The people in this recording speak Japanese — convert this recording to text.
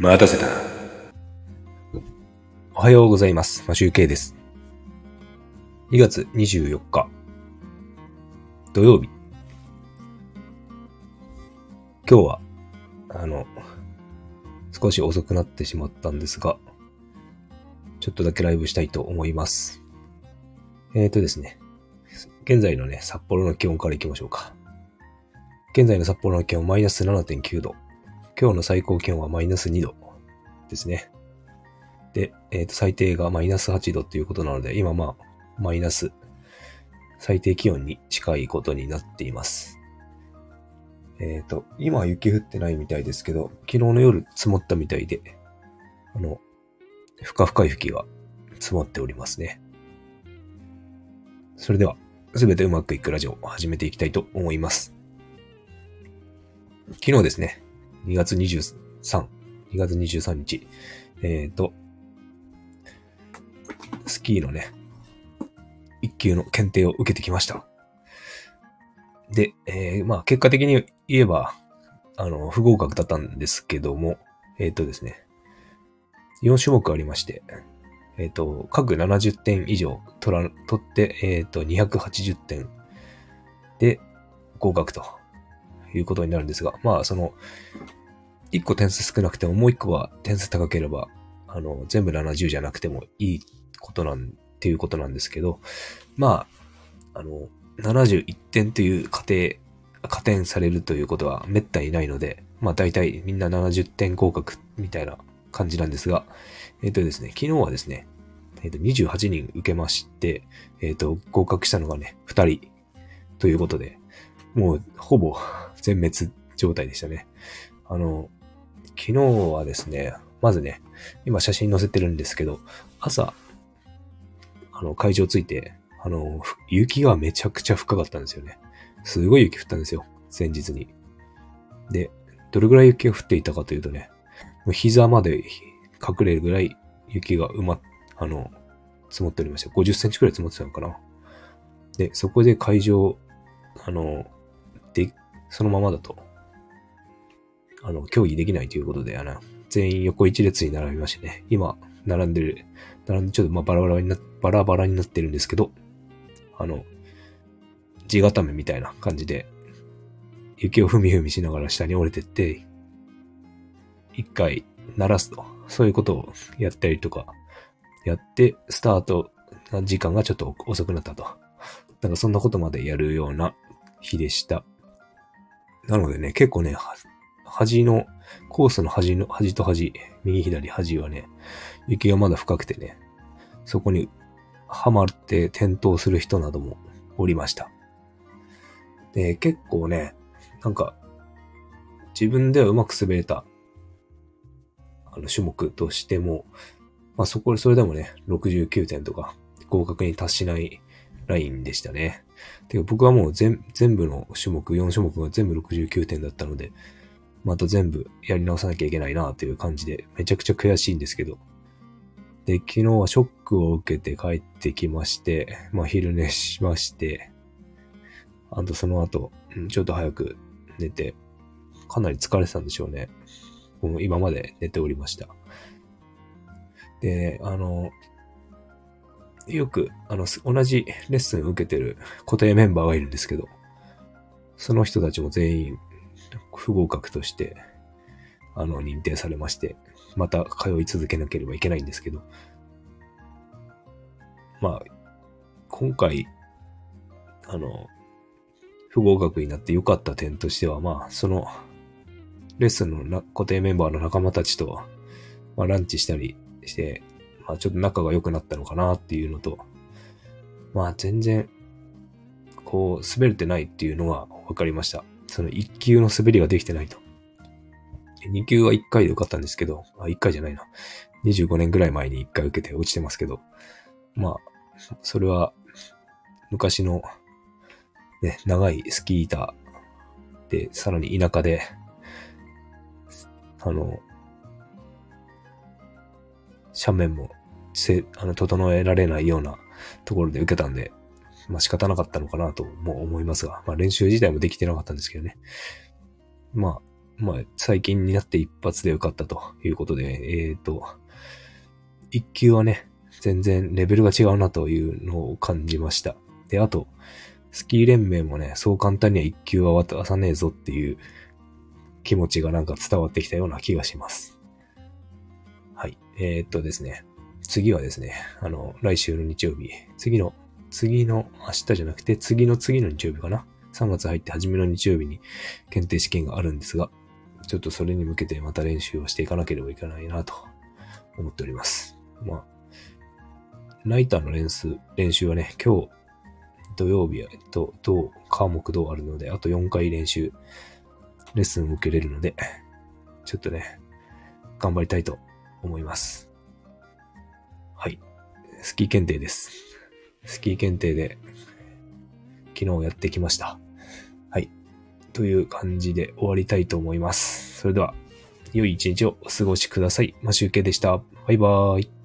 待たせた。おはようございます。マシュウケイです。2月24日、土曜日。今日は、あの、少し遅くなってしまったんですが、ちょっとだけライブしたいと思います。えーとですね、現在のね、札幌の気温からいきましょうか。現在の札幌の気温マイナス7.9度。今日の最高気温はマイナス2度ですね。で、えっ、と、最低がマイナス8度ということなので、今まあ、マイナス最低気温に近いことになっています。えっ、と、今は雪降ってないみたいですけど、昨日の夜積もったみたいで、あの、ふかふか雪が積もっておりますね。それでは、すべてうまくいくラジオを始めていきたいと思います。昨日ですね、2月23、2月23日、えっ、と、スキーのね、一級の検定を受けてきました。で、えーまあ結果的に言えば、あの、不合格だったんですけども、えっ、とですね、4種目ありまして、えっ、と、各70点以上取ら、取って、えっ、と、280点で合格ということになるんですが、まあ、その、1個点数少なくてももう1個は点数高ければ、あの、全部70じゃなくてもいいことなん、っていうことなんですけど、まあ、あの、71点という過程、加点されるということは滅多にないので、まあ大体みんな70点合格みたいな感じなんですが、えっ、とですね、昨日はですね、えっ、と28人受けまして、えっ、と合格したのがね、2人ということで、もうほぼ全滅状態でしたね。あの、昨日はですね、まずね、今写真載せてるんですけど、朝、あの、会場着いて、あの、雪がめちゃくちゃ深かったんですよね。すごい雪降ったんですよ。前日に。で、どれぐらい雪が降っていたかというとね、もう膝まで隠れるぐらい雪が埋ま、あの、積もっておりました。50センチくらい積もってたのかな。で、そこで会場、あの、で、そのままだと、あの、競技できないということで、あの、全員横一列に並びましてね、今、並んでる、並んでちょっとまあバラバラにな、バラバラになってるんですけど、あの、地固めみたいな感じで、雪をふみふみしながら下に降りてって、一回鳴らすと、そういうことをやったりとか、やって、スタート時間がちょっと遅くなったと。なんかそんなことまでやるような日でした。なのでね、結構ね、端の、コースの端の、端と端、右左端はね、雪がまだ深くてね、そこにはまって転倒する人などもおりました。で、結構ね、なんか、自分ではうまく滑れた、あの、種目としても、まあそこ、それでもね、69点とか、合格に達しないラインでしたね。てか僕はもう全全部の種目、4種目が全部69点だったので、また全部やり直さなきゃいけないなという感じで、めちゃくちゃ悔しいんですけど。で、昨日はショックを受けて帰ってきまして、まあ昼寝しまして、あとその後、ちょっと早く寝て、かなり疲れてたんでしょうね。もう今まで寝ておりました。で、あの、よく、あの、同じレッスンを受けてる固定メンバーがいるんですけど、その人たちも全員不合格として、あの、認定されまして、また通い続けなければいけないんですけど、まあ、今回、あの、不合格になって良かった点としては、まあ、その、レッスンのな固定メンバーの仲間たちと、まあ、ランチしたりして、まあ、ちょっと仲が良くなったのかなっていうのと、まあ、全然、こう、滑れてないっていうのが分かりました。その1級の滑りができてないと。2級は1回で受かったんですけど、あ、1回じゃないな。25年ぐらい前に1回受けて落ちてますけど、まあ、それは、昔の、ね、長いスキー板で、さらに田舎で、あの、斜面もせ、あの、整えられないようなところで受けたんで、まあ仕方なかったのかなとも思いますが、まあ練習自体もできてなかったんですけどね。まあ、まあ、最近になって一発で受かったということで、えっ、ー、と、一級はね、全然レベルが違うなというのを感じました。で、あと、スキー連盟もね、そう簡単には一級は渡さねえぞっていう気持ちがなんか伝わってきたような気がします。はい。えー、っとですね。次はですね、あの、来週の日曜日、次の、次の明日じゃなくて次の次の日曜日かな？3月入って初めの日曜日に検定試験があるんですが、ちょっとそれに向けてまた練習をしていかなければいけないなと思っております。まあ、ナイターの練習、練習はね、今日、土曜日は、えっと、土、科目土あるので、あと4回練習、レッスンを受けれるので、ちょっとね、頑張りたいと思います。はい。スキー検定です。スキー検定で、昨日やってきました。はい。という感じで終わりたいと思います。それでは、良い一日をお過ごしください。マシュウケでした。バイバーイ。